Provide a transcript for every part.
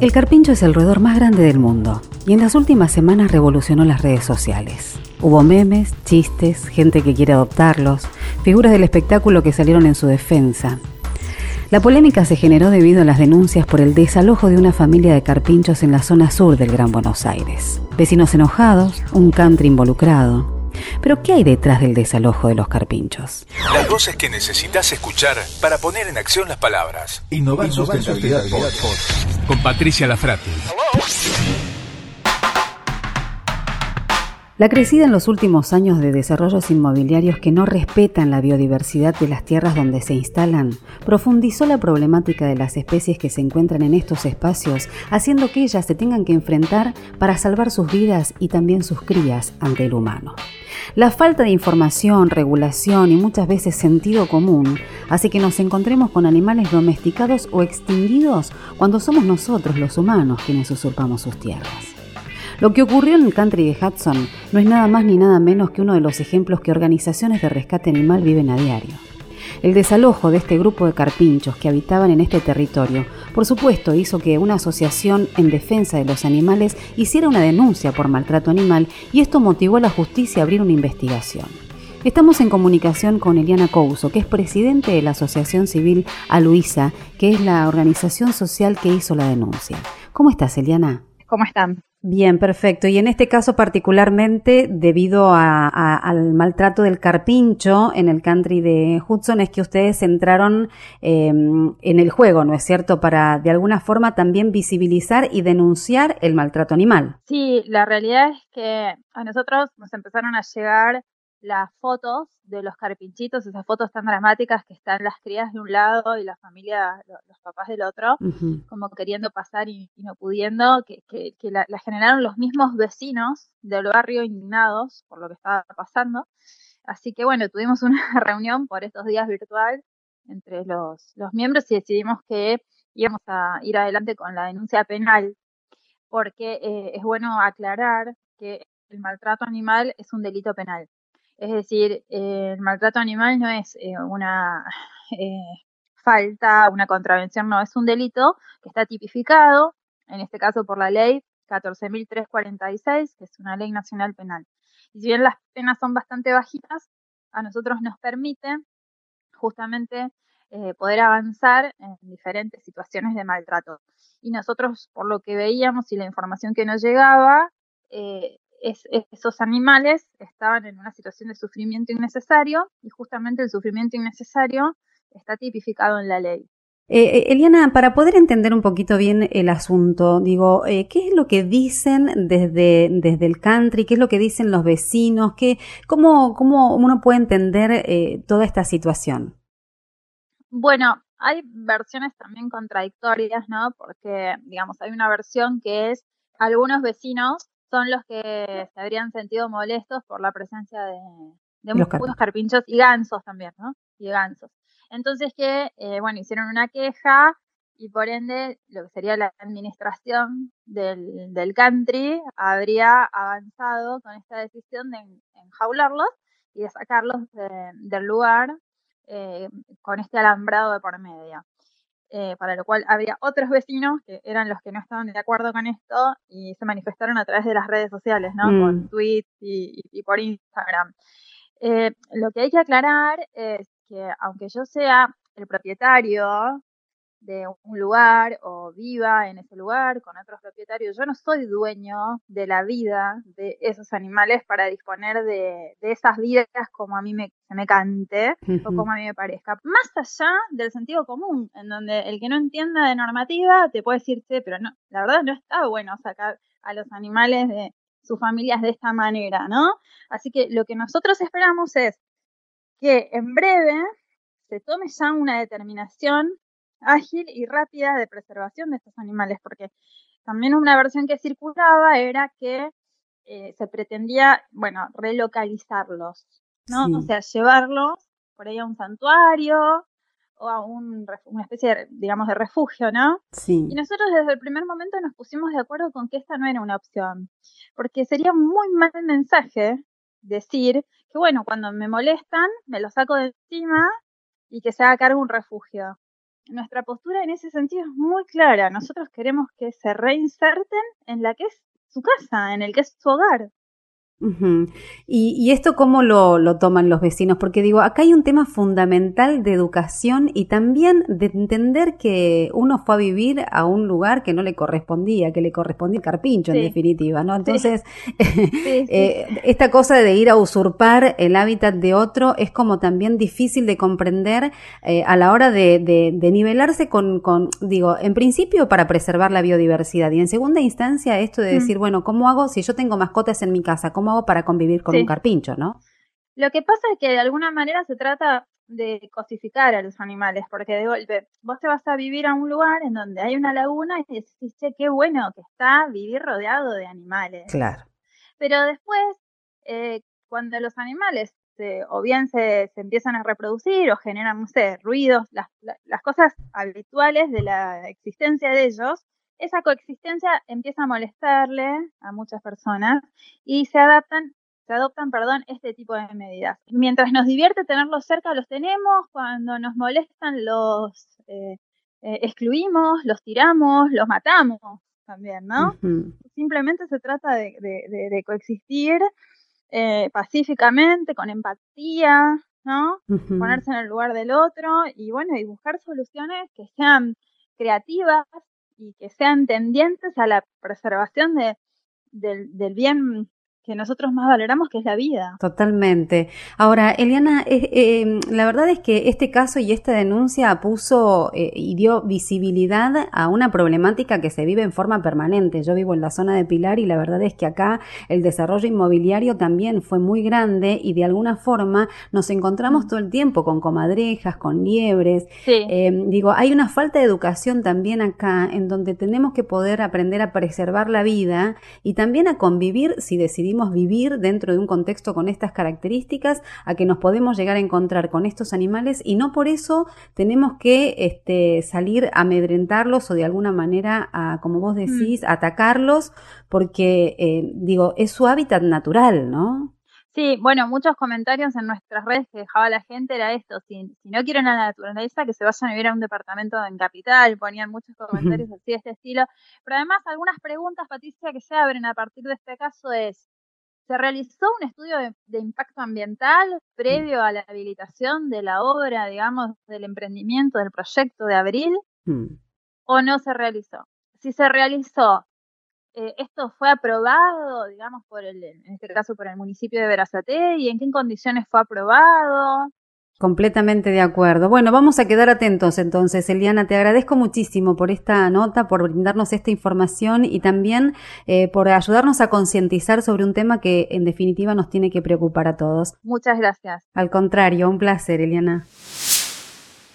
El carpincho es el roedor más grande del mundo y en las últimas semanas revolucionó las redes sociales. Hubo memes, chistes, gente que quiere adoptarlos, figuras del espectáculo que salieron en su defensa. La polémica se generó debido a las denuncias por el desalojo de una familia de carpinchos en la zona sur del Gran Buenos Aires. Vecinos enojados, un country involucrado, pero ¿qué hay detrás del desalojo de los carpinchos? Las voces que necesitas escuchar para poner en acción las palabras. Innovar, sustentabilidad, Con Patricia Lafrati. La crecida en los últimos años de desarrollos inmobiliarios que no respetan la biodiversidad de las tierras donde se instalan profundizó la problemática de las especies que se encuentran en estos espacios, haciendo que ellas se tengan que enfrentar para salvar sus vidas y también sus crías ante el humano. La falta de información, regulación y muchas veces sentido común hace que nos encontremos con animales domesticados o extinguidos cuando somos nosotros los humanos quienes usurpamos sus tierras. Lo que ocurrió en el country de Hudson no es nada más ni nada menos que uno de los ejemplos que organizaciones de rescate animal viven a diario. El desalojo de este grupo de carpinchos que habitaban en este territorio, por supuesto, hizo que una asociación en defensa de los animales hiciera una denuncia por maltrato animal y esto motivó a la justicia a abrir una investigación. Estamos en comunicación con Eliana Couso, que es presidente de la Asociación Civil A Luisa, que es la organización social que hizo la denuncia. ¿Cómo estás, Eliana? ¿Cómo están? Bien, perfecto. Y en este caso particularmente, debido al maltrato del carpincho en el country de Hudson, es que ustedes entraron em, en el juego, ¿no es cierto? Para de alguna forma también visibilizar y denunciar el maltrato animal. Sí, la realidad es que a nosotros nos empezaron a llegar las fotos de los carpinchitos, esas fotos tan dramáticas que están las crías de un lado y la familia, los papás del otro, como queriendo pasar y, no pudiendo, que, que, la, generaron los mismos vecinos del barrio indignados por lo que estaba pasando. Así que bueno, tuvimos una reunión por estos días virtual entre los, los miembros y decidimos que íbamos a ir adelante con la denuncia penal, porque eh, es bueno aclarar que el maltrato animal es un delito penal. Es decir, el maltrato animal no es eh, una eh, falta, una contravención, no, es un delito que está tipificado, en este caso por la ley 14.346, que es una ley nacional penal. Y si bien las penas son bastante bajitas, a nosotros nos permite justamente eh, poder avanzar en diferentes situaciones de maltrato. Y nosotros, por lo que veíamos y la información que nos llegaba, esos animales estaban en una situación de sufrimiento innecesario y justamente el sufrimiento innecesario está tipificado en la ley. Eh, eh, Eliana, para poder entender un poquito bien el asunto, digo, eh, ¿qué es lo que dicen desde, desde el country? ¿Qué es lo que dicen los vecinos? ¿Qué, cómo, ¿Cómo uno puede entender toda esta situación? Bueno, hay versiones también contradictorias, ¿no? Porque, digamos, hay una versión que es algunos vecinos son los que se habrían sentido molestos por la presencia de, de muchos carpinchos y gansos también, ¿no? Y gansos. Entonces que, eh, bueno, hicieron una queja y por ende lo que sería la administración del, del country habría avanzado con esta decisión de enjaularlos y de sacarlos del lugar eh, con este alambrado de por medio. Eh, para lo cual había otros vecinos que eran los que no estaban de acuerdo con esto y se manifestaron a través de las redes sociales, ¿no? Con mm. tweets y, por Instagram. Eh, lo que hay que aclarar es que aunque yo sea el propietario de un lugar o viva en ese lugar con otros propietarios. Yo no soy dueño de la vida de esos animales para disponer de, esas vidas como a mí me, se me cante o como a mí me parezca. Más allá del sentido común, en donde el que no entienda de normativa te puede decir, pero no, la verdad no está bueno sacar a los animales de sus familias de esta manera, ¿no? Así que lo que nosotros esperamos es que en breve se tome ya una determinación ágil y rápida de preservación de estos animales, porque también una versión que circulaba era que eh, se pretendía, bueno, relocalizarlos, ¿no? O sea, llevarlos por ahí a un santuario o a un, una especie, de, digamos, de refugio, ¿no? Sí. Y nosotros desde el primer momento nos pusimos de acuerdo con que esta no era una opción, porque sería muy mal mensaje decir que, bueno, cuando me molestan, me lo saco de encima y que se haga cargo un refugio. Nuestra postura en ese sentido es muy clara. Nosotros queremos que se reinserten en la que es su casa, en el que es su hogar ¿Y, esto cómo lo, lo, toman los vecinos? Porque digo, acá hay un tema fundamental de educación y también de entender que uno fue a vivir a un lugar que no le correspondía, que le correspondía el carpincho en definitiva, ¿no? Entonces, eh, esta cosa de ir a usurpar el hábitat de otro es como también difícil de comprender eh, a la hora de, de, nivelarse con, con, digo, en principio para preservar la biodiversidad y en segunda instancia esto de mm. decir, bueno, ¿cómo hago si yo tengo mascotas en mi casa? ¿Cómo para convivir con un carpincho, ¿no? Lo que pasa es que de alguna manera se trata de cosificar a los animales, porque de golpe vos te vas a vivir a un lugar en donde hay una laguna y decís, che, qué bueno que está vivir rodeado de animales. Claro. Pero después, eh, cuando los animales o bien se, empiezan a reproducir o generan, no sé, ruidos, las, las cosas habituales de la existencia de ellos, esa coexistencia empieza a molestarle a muchas personas y se adaptan se adoptan, perdón, este tipo de medidas. Mientras nos divierte tenerlos cerca, los tenemos, cuando nos molestan, los eh, eh, excluimos, los tiramos, los matamos también, ¿no? Simplemente se trata de, coexistir eh, pacíficamente, con empatía, ¿no? Ponerse en el lugar del otro y bueno, y buscar soluciones que sean creativas, y que sean tendientes a la preservación de, del, del bien que nosotros más valoramos, que es la vida. Totalmente. Ahora, Eliana, eh, eh, la verdad es que este caso y esta denuncia puso eh, y dio visibilidad a una problemática que se vive en forma permanente. Yo vivo en la zona de Pilar y la verdad es que acá el desarrollo inmobiliario también fue muy grande y de alguna forma nos encontramos todo el tiempo con comadrejas, con liebres. digo, hay una falta de educación también acá en donde tenemos que poder aprender a preservar la vida y también a convivir si decidimos vivir dentro de un contexto con estas características, a que nos podemos llegar a encontrar con estos animales y no por eso tenemos que este, salir a amedrentarlos o de alguna manera, a, como vos mm. decís, atacarlos, porque, eh, digo, es su hábitat natural, ¿no? Sí, bueno, muchos comentarios en nuestras redes que dejaba la gente era esto, si, si no quieren a la naturaleza, que se vayan a vivir a un departamento en capital, ponían muchos comentarios así de este estilo, pero además algunas preguntas, Patricia, que se abren a partir de este caso es, ¿Se realizó un estudio de, impacto ambiental previo a la habilitación de la obra, digamos, del emprendimiento, del proyecto de abril? Mm. ¿O no se realizó? Si se realizó, eh, ¿esto fue aprobado, digamos, por el, en este caso por el municipio de Verazate? ¿Y en qué condiciones fue aprobado? Completamente de acuerdo. Bueno, vamos a quedar atentos entonces, Eliana. Te agradezco muchísimo por esta nota, por brindarnos esta información y también eh, por ayudarnos a concientizar sobre un tema que en definitiva nos tiene que preocupar a todos. Muchas gracias. Al contrario, un placer, Eliana.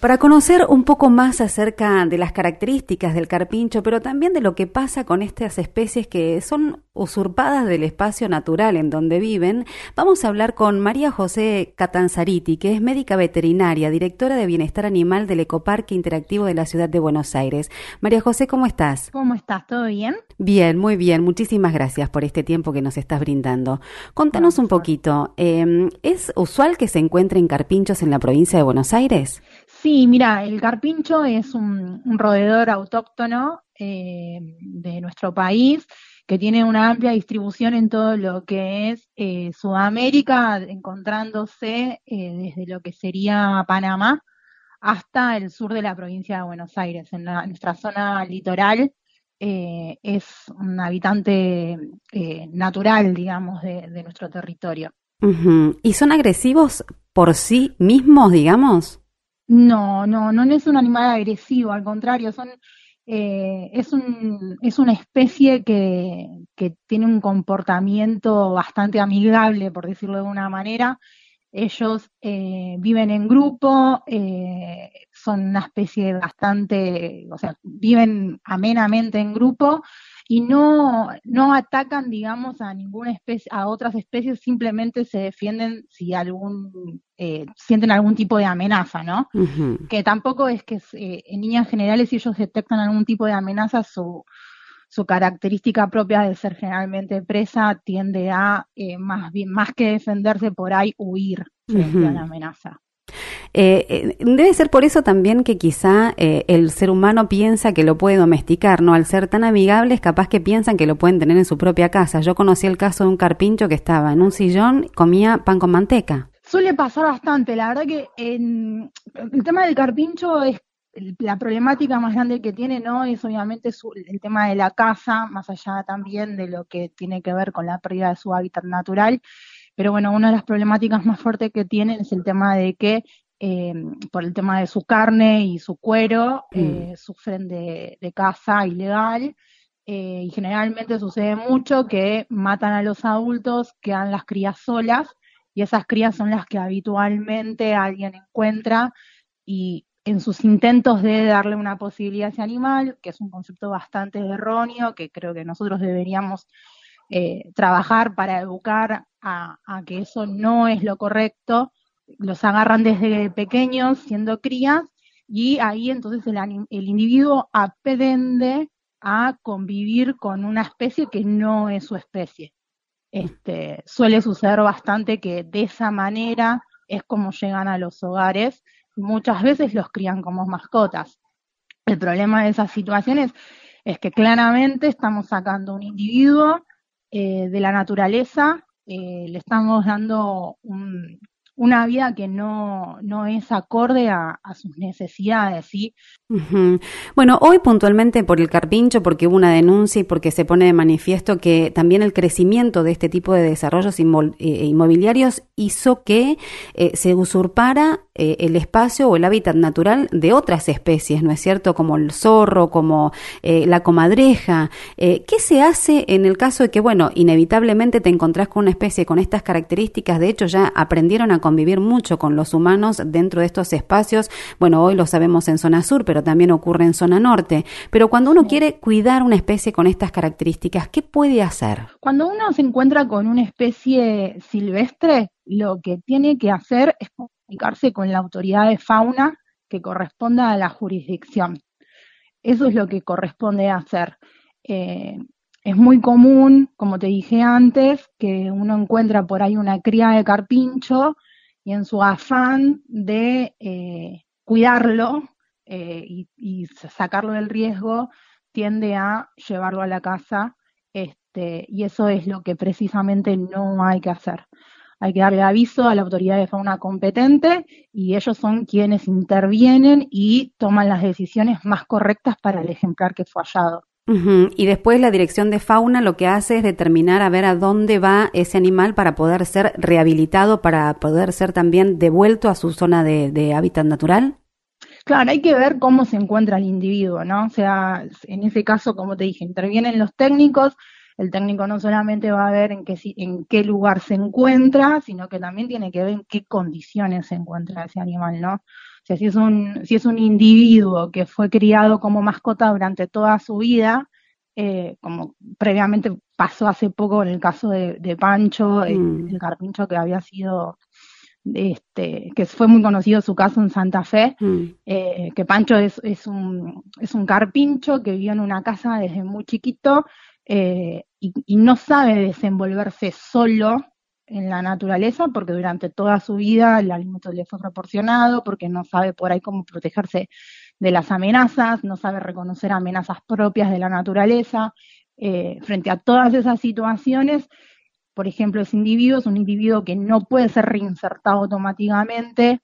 Para conocer un poco más acerca de las características del carpincho, pero también de lo que pasa con estas especies que son usurpadas del espacio natural en donde viven, vamos a hablar con María José Catanzariti, que es médica veterinaria, directora de Bienestar Animal del Ecoparque Interactivo de la Ciudad de Buenos Aires. María José, ¿cómo estás? ¿Cómo estás? ¿Todo bien? Bien, muy bien. Muchísimas gracias por este tiempo que nos estás brindando. Contanos un poquito, em, ¿es usual que se encuentren carpinchos en la provincia de Buenos Aires? Sí, mira, el carpincho es un, roedor autóctono eh, de nuestro país que tiene una amplia distribución en todo lo que es eh, Sudamérica, encontrándose eh, desde lo que sería Panamá hasta el sur de la provincia de Buenos Aires. En, nuestra zona litoral es un habitante natural, digamos, de, nuestro territorio. ¿Y son agresivos por sí mismos, digamos? No, no, no es un animal agresivo, al contrario, son, eh, es, un, es una especie que, que tiene un comportamiento bastante amigable, por decirlo de una manera. Ellos eh, viven en grupo, eh, son una especie bastante, o sea, viven amenamente en grupo y no, no atacan, digamos, a ninguna especie, a otras especies, simplemente se defienden si algún, eh, sienten algún tipo de amenaza, ¿no? Que tampoco es que eh, en líneas generales si ellos detectan algún tipo de amenaza, su, su característica propia de ser generalmente presa tiende a eh, más bien, más que defenderse por ahí, huir frente a la amenaza. Eh, eh, debe ser por eso también que quizá eh, el ser humano piensa que lo puede domesticar, ¿no? Al ser tan amigables, capaz que piensan que lo pueden tener en su propia casa. Yo conocí el caso de un carpincho que estaba en un sillón, comía pan con manteca. Suele pasar bastante, la verdad que en, el tema del carpincho es la problemática más grande que tiene, ¿no? Es obviamente el tema de la casa, más allá también de lo que tiene que ver con la pérdida de su hábitat natural. Pero bueno, una de las problemáticas más fuertes que tienen es el tema de que eh, por el tema de su carne y su cuero, mm. eh, sufren de, caza ilegal. Eh, y generalmente sucede mucho que matan a los adultos, quedan las crías solas, y esas crías son las que habitualmente alguien encuentra y en sus intentos de darle una posibilidad a ese animal, que es un concepto bastante erróneo, que creo que nosotros deberíamos trabajar para educar a, que eso no es lo correcto, los agarran desde pequeños, siendo crías, y ahí entonces el, el individuo aprende a convivir con una especie que no es su especie. Este, suele suceder bastante que de esa manera es como llegan a los hogares, muchas veces los crían como mascotas. El problema de esas situaciones es que claramente estamos sacando un individuo eh, de la naturaleza eh, le estamos dando una vida que no, no es acorde a, sus necesidades, ¿sí? Bueno, hoy puntualmente por el carpincho, porque hubo una denuncia y porque se pone de manifiesto que también el crecimiento de este tipo de desarrollos eh, inmobiliarios hizo que eh, se usurpara eh, el espacio o el hábitat natural de otras especies, ¿no es cierto? Como el zorro, como la comadreja. ¿Qué se hace en el caso de que, bueno, inevitablemente te encontrás con una especie con estas características? De hecho, ya aprendieron a convivir mucho con los humanos dentro de estos espacios. Bueno, hoy lo sabemos en zona sur, pero también ocurre en zona norte. Pero cuando uno quiere cuidar una especie con estas características, ¿qué puede hacer? Cuando uno se encuentra con una especie silvestre, lo que tiene que hacer es comunicarse con la autoridad de fauna que corresponda a la jurisdicción. Eso es lo que corresponde hacer. Eh, es muy común, como te dije antes, que uno encuentra por ahí una cría de carpincho y en su afán de eh, cuidarlo, eh, y, sacarlo del riesgo tiende a llevarlo a la casa este, y eso es lo que precisamente no hay que hacer. Hay que darle aviso a la autoridad de fauna competente y ellos son quienes intervienen y toman las decisiones más correctas para el ejemplar que fue hallado. Y después la dirección de fauna lo que hace es determinar a ver a dónde va ese animal para poder ser rehabilitado, para poder ser también devuelto a su zona de hábitat natural. Claro, hay que ver cómo se encuentra el individuo, ¿no? O sea, en ese caso, como te dije, intervienen los técnicos, el técnico no solamente va a ver en qué, en qué lugar se encuentra, sino que también tiene que ver en qué condiciones se encuentra ese animal, ¿no? O sea, si es un, si es un individuo que fue criado como mascota durante toda su vida, eh, como previamente pasó hace poco en el caso de, Pancho, el, mm. el carpincho que había sido este, que fue muy conocido su caso en Santa Fe, mm. eh, que Pancho es, es, un, es un carpincho que vivió en una casa desde muy chiquito eh, y, no sabe desenvolverse solo en la naturaleza porque durante toda su vida el alimento le fue proporcionado, porque no sabe por ahí cómo protegerse de las amenazas, no sabe reconocer amenazas propias de la naturaleza. Eh, frente a todas esas situaciones, por ejemplo, ese individuo es un individuo que no puede ser reinsertado automáticamente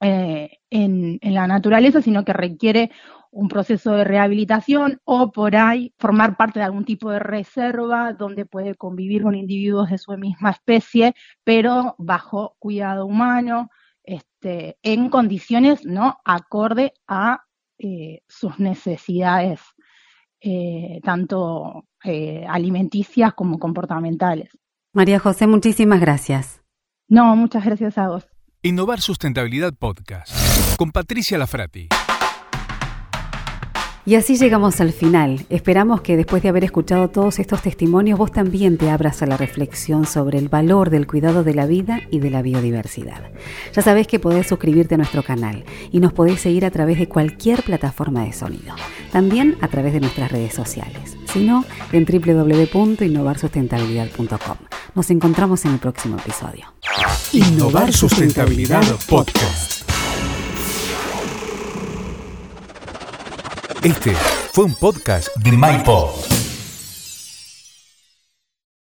eh, en, la naturaleza, sino que requiere un proceso de rehabilitación o por ahí formar parte de algún tipo de reserva donde puede convivir con individuos de su misma especie, pero bajo cuidado humano, este, en condiciones no acorde a eh, sus necesidades, eh, tanto alimenticias como comportamentales. María José, muchísimas gracias. No, muchas gracias a vos. Innovar Sustentabilidad Podcast con Patricia Lafrati. Y así llegamos al final. Esperamos que después de haber escuchado todos estos testimonios vos también te abras a la reflexión sobre el valor del cuidado de la vida y de la biodiversidad. Ya sabés que podés suscribirte a nuestro canal y nos podés seguir a través de cualquier plataforma de sonido. También a través de nuestras redes sociales, sino en www.innovarsustentabilidad.com. Nos encontramos en el próximo episodio. Innovar Sustentabilidad Podcast. Este fue un podcast de MyPod.